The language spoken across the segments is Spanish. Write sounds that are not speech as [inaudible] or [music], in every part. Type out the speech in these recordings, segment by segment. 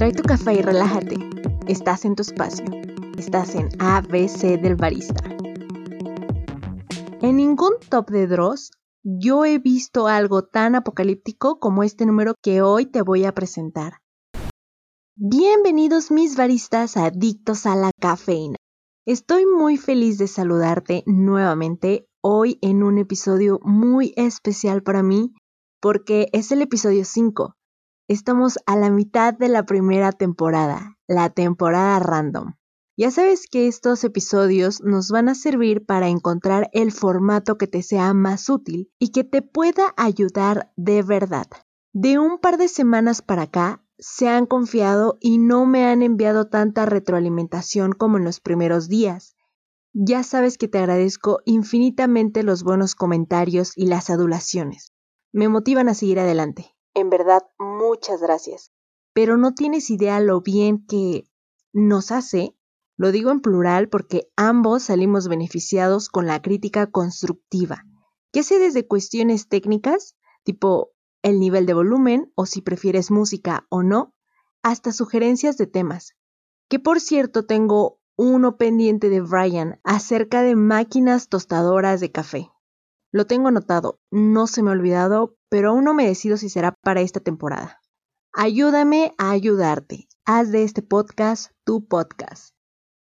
Trae tu café y relájate. Estás en tu espacio. Estás en ABC del Barista. En ningún top de Dross yo he visto algo tan apocalíptico como este número que hoy te voy a presentar. Bienvenidos mis baristas adictos a la cafeína. Estoy muy feliz de saludarte nuevamente hoy en un episodio muy especial para mí porque es el episodio 5. Estamos a la mitad de la primera temporada, la temporada random. Ya sabes que estos episodios nos van a servir para encontrar el formato que te sea más útil y que te pueda ayudar de verdad. De un par de semanas para acá, se han confiado y no me han enviado tanta retroalimentación como en los primeros días. Ya sabes que te agradezco infinitamente los buenos comentarios y las adulaciones. Me motivan a seguir adelante. En verdad, muchas gracias. Pero no tienes idea lo bien que nos hace, lo digo en plural porque ambos salimos beneficiados con la crítica constructiva, que sé desde cuestiones técnicas, tipo el nivel de volumen o si prefieres música o no, hasta sugerencias de temas. Que por cierto tengo uno pendiente de Brian acerca de máquinas tostadoras de café. Lo tengo anotado, no se me ha olvidado, pero aún no me decido si será para esta temporada. Ayúdame a ayudarte. Haz de este podcast tu podcast.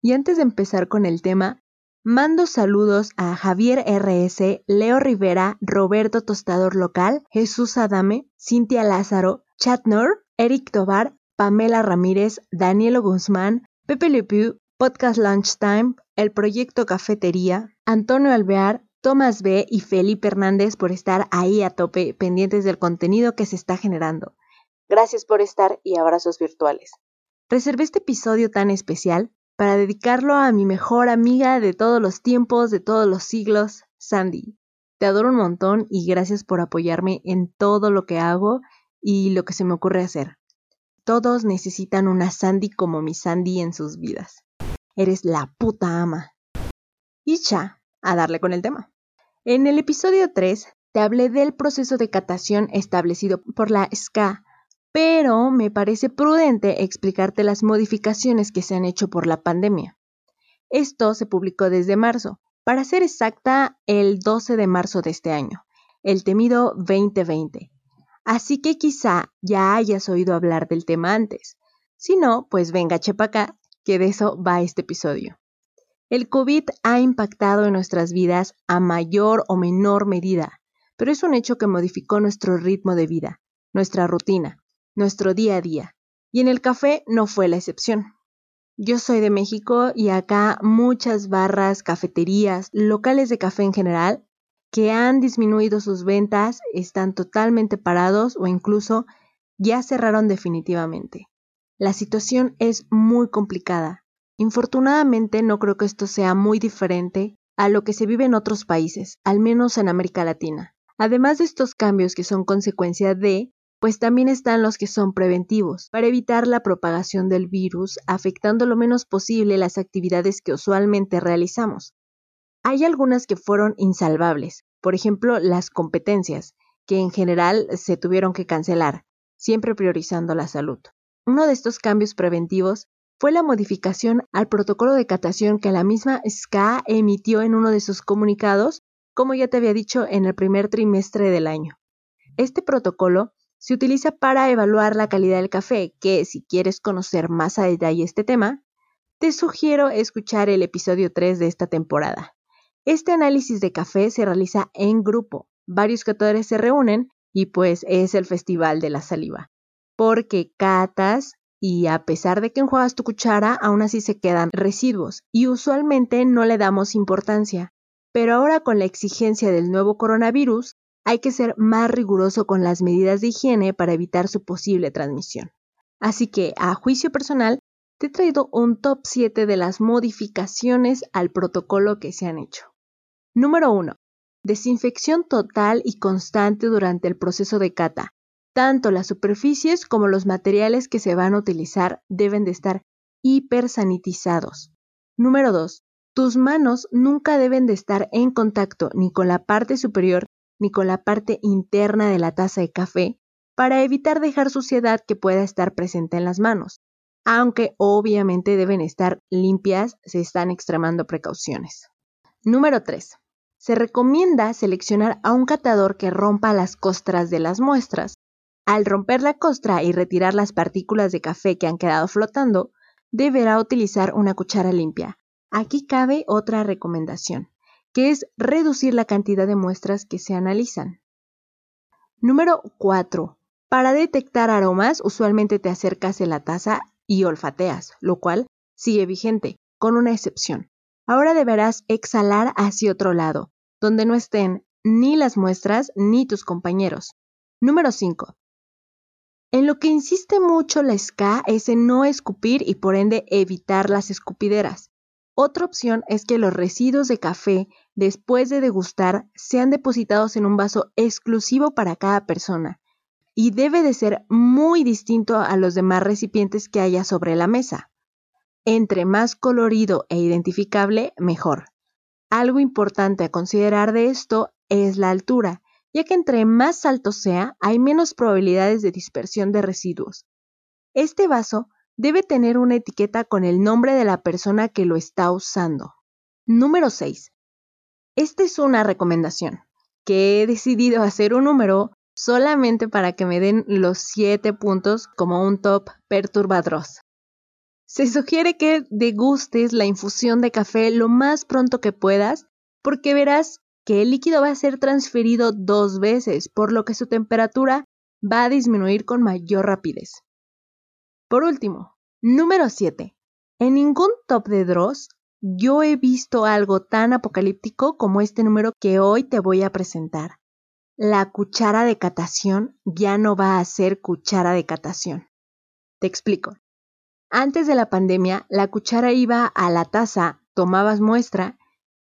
Y antes de empezar con el tema, mando saludos a Javier RS, Leo Rivera, Roberto Tostador Local, Jesús Adame, Cintia Lázaro, Chatnor, Eric Tobar, Pamela Ramírez, Danielo Guzmán, Pepe Le Podcast Lunchtime, el proyecto Cafetería, Antonio Alvear, Tomás B y Felipe Hernández por estar ahí a tope pendientes del contenido que se está generando. Gracias por estar y abrazos virtuales. Reservé este episodio tan especial para dedicarlo a mi mejor amiga de todos los tiempos, de todos los siglos, Sandy. Te adoro un montón y gracias por apoyarme en todo lo que hago y lo que se me ocurre hacer. Todos necesitan una Sandy como mi Sandy en sus vidas. Eres la puta ama. Y ya, a darle con el tema. En el episodio 3 te hablé del proceso de catación establecido por la SCA, pero me parece prudente explicarte las modificaciones que se han hecho por la pandemia. Esto se publicó desde marzo, para ser exacta el 12 de marzo de este año, el temido 2020. Así que quizá ya hayas oído hablar del tema antes. Si no, pues venga, chepa acá, que de eso va este episodio. El COVID ha impactado en nuestras vidas a mayor o menor medida, pero es un hecho que modificó nuestro ritmo de vida, nuestra rutina, nuestro día a día, y en el café no fue la excepción. Yo soy de México y acá muchas barras, cafeterías, locales de café en general, que han disminuido sus ventas, están totalmente parados o incluso ya cerraron definitivamente. La situación es muy complicada. Infortunadamente no creo que esto sea muy diferente a lo que se vive en otros países, al menos en América Latina. Además de estos cambios que son consecuencia de, pues también están los que son preventivos, para evitar la propagación del virus, afectando lo menos posible las actividades que usualmente realizamos. Hay algunas que fueron insalvables, por ejemplo las competencias, que en general se tuvieron que cancelar, siempre priorizando la salud. Uno de estos cambios preventivos fue la modificación al protocolo de catación que la misma SCA emitió en uno de sus comunicados, como ya te había dicho en el primer trimestre del año. Este protocolo se utiliza para evaluar la calidad del café, que si quieres conocer más a detalle este tema, te sugiero escuchar el episodio 3 de esta temporada. Este análisis de café se realiza en grupo, varios catadores se reúnen y pues es el festival de la saliva porque catas y a pesar de que enjuagas tu cuchara, aún así se quedan residuos y usualmente no le damos importancia. Pero ahora con la exigencia del nuevo coronavirus, hay que ser más riguroso con las medidas de higiene para evitar su posible transmisión. Así que, a juicio personal, te he traído un top 7 de las modificaciones al protocolo que se han hecho. Número 1. Desinfección total y constante durante el proceso de cata, tanto las superficies como los materiales que se van a utilizar deben de estar hipersanitizados. Número 2. Tus manos nunca deben de estar en contacto ni con la parte superior ni con la parte interna de la taza de café, para evitar dejar suciedad que pueda estar presente en las manos, aunque obviamente deben estar limpias, se están extremando precauciones. Número 3. Se recomienda seleccionar a un catador que rompa las costras de las muestras. Al romper la costra y retirar las partículas de café que han quedado flotando, deberá utilizar una cuchara limpia. Aquí cabe otra recomendación, que es reducir la cantidad de muestras que se analizan. Número 4. Para detectar aromas, usualmente te acercas a la taza y olfateas, lo cual sigue vigente, con una excepción. Ahora deberás exhalar hacia otro lado, donde no estén ni las muestras ni tus compañeros. Número 5. En lo que insiste mucho la SCA es en no escupir y por ende evitar las escupideras. Otra opción es que los residuos de café, después de degustar, sean depositados en un vaso exclusivo para cada persona y debe de ser muy distinto a los demás recipientes que haya sobre la mesa. Entre más colorido e identificable, mejor. Algo importante a considerar de esto es la altura, ya que entre más alto sea, hay menos probabilidades de dispersión de residuos. Este vaso debe tener una etiqueta con el nombre de la persona que lo está usando. Número 6. Esta es una recomendación, que he decidido hacer un número solamente para que me den los 7 puntos como un top perturbadros. Se sugiere que degustes la infusión de café lo más pronto que puedas porque verás que el líquido va a ser transferido dos veces, por lo que su temperatura va a disminuir con mayor rapidez. Por último, número 7. En ningún top de Dross yo he visto algo tan apocalíptico como este número que hoy te voy a presentar. La cuchara de catación ya no va a ser cuchara de catación. Te explico. Antes de la pandemia, la cuchara iba a la taza, tomabas muestra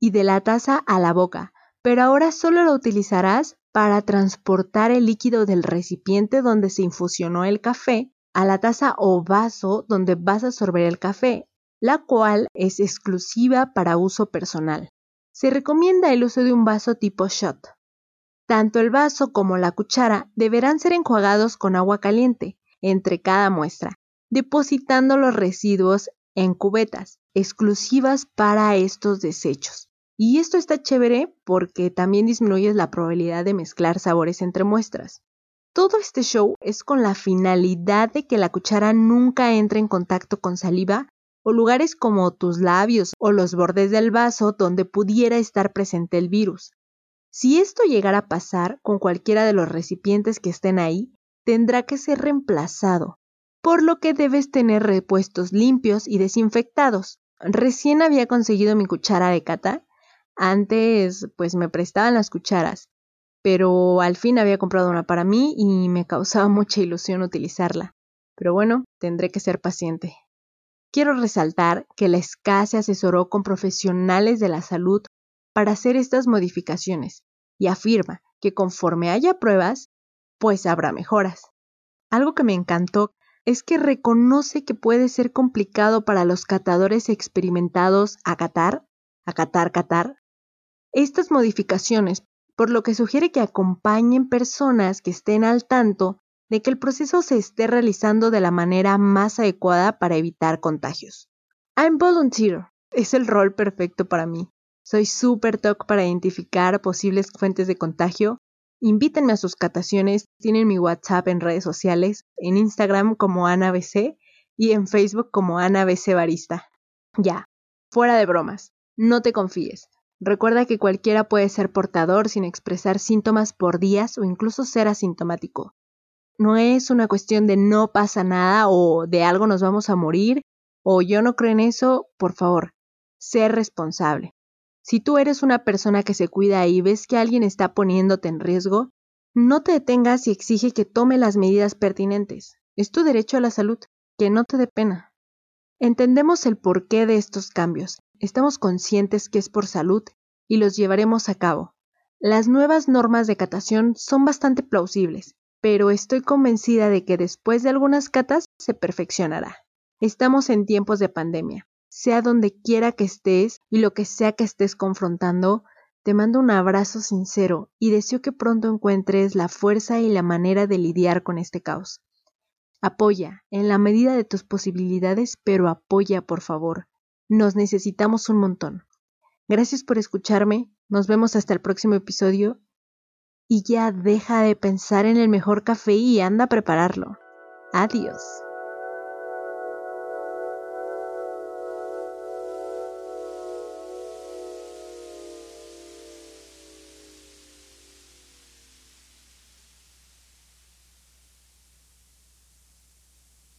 y de la taza a la boca, pero ahora solo la utilizarás para transportar el líquido del recipiente donde se infusionó el café a la taza o vaso donde vas a sorber el café, la cual es exclusiva para uso personal. Se recomienda el uso de un vaso tipo shot. Tanto el vaso como la cuchara deberán ser enjuagados con agua caliente entre cada muestra depositando los residuos en cubetas exclusivas para estos desechos. Y esto está chévere porque también disminuye la probabilidad de mezclar sabores entre muestras. Todo este show es con la finalidad de que la cuchara nunca entre en contacto con saliva o lugares como tus labios o los bordes del vaso donde pudiera estar presente el virus. Si esto llegara a pasar con cualquiera de los recipientes que estén ahí, tendrá que ser reemplazado por lo que debes tener repuestos limpios y desinfectados. Recién había conseguido mi cuchara de cata. Antes, pues me prestaban las cucharas, pero al fin había comprado una para mí y me causaba [laughs] mucha ilusión utilizarla. Pero bueno, tendré que ser paciente. Quiero resaltar que la SCA se asesoró con profesionales de la salud para hacer estas modificaciones y afirma que conforme haya pruebas, pues habrá mejoras. Algo que me encantó es que reconoce que puede ser complicado para los catadores experimentados acatar, acatar, catar, estas modificaciones, por lo que sugiere que acompañen personas que estén al tanto de que el proceso se esté realizando de la manera más adecuada para evitar contagios. I'm volunteer es el rol perfecto para mí. Soy súper toc para identificar posibles fuentes de contagio Invítenme a sus cataciones, tienen mi WhatsApp en redes sociales, en Instagram como AnaBC y en Facebook como AnaBC Barista. Ya, fuera de bromas, no te confíes. Recuerda que cualquiera puede ser portador sin expresar síntomas por días o incluso ser asintomático. No es una cuestión de no pasa nada o de algo nos vamos a morir o yo no creo en eso, por favor, sé responsable. Si tú eres una persona que se cuida y ves que alguien está poniéndote en riesgo, no te detengas y exige que tome las medidas pertinentes. Es tu derecho a la salud, que no te dé pena. Entendemos el porqué de estos cambios, estamos conscientes que es por salud y los llevaremos a cabo. Las nuevas normas de catación son bastante plausibles, pero estoy convencida de que después de algunas catas se perfeccionará. Estamos en tiempos de pandemia sea donde quiera que estés y lo que sea que estés confrontando, Te mando un abrazo sincero y deseo que pronto encuentres la fuerza y la manera de lidiar con este caos. Apoya, en la medida de tus posibilidades, pero apoya, por favor. Nos necesitamos un montón. Gracias por escucharme, nos vemos hasta el próximo episodio y ya deja de pensar en el mejor café y anda a prepararlo. Adiós.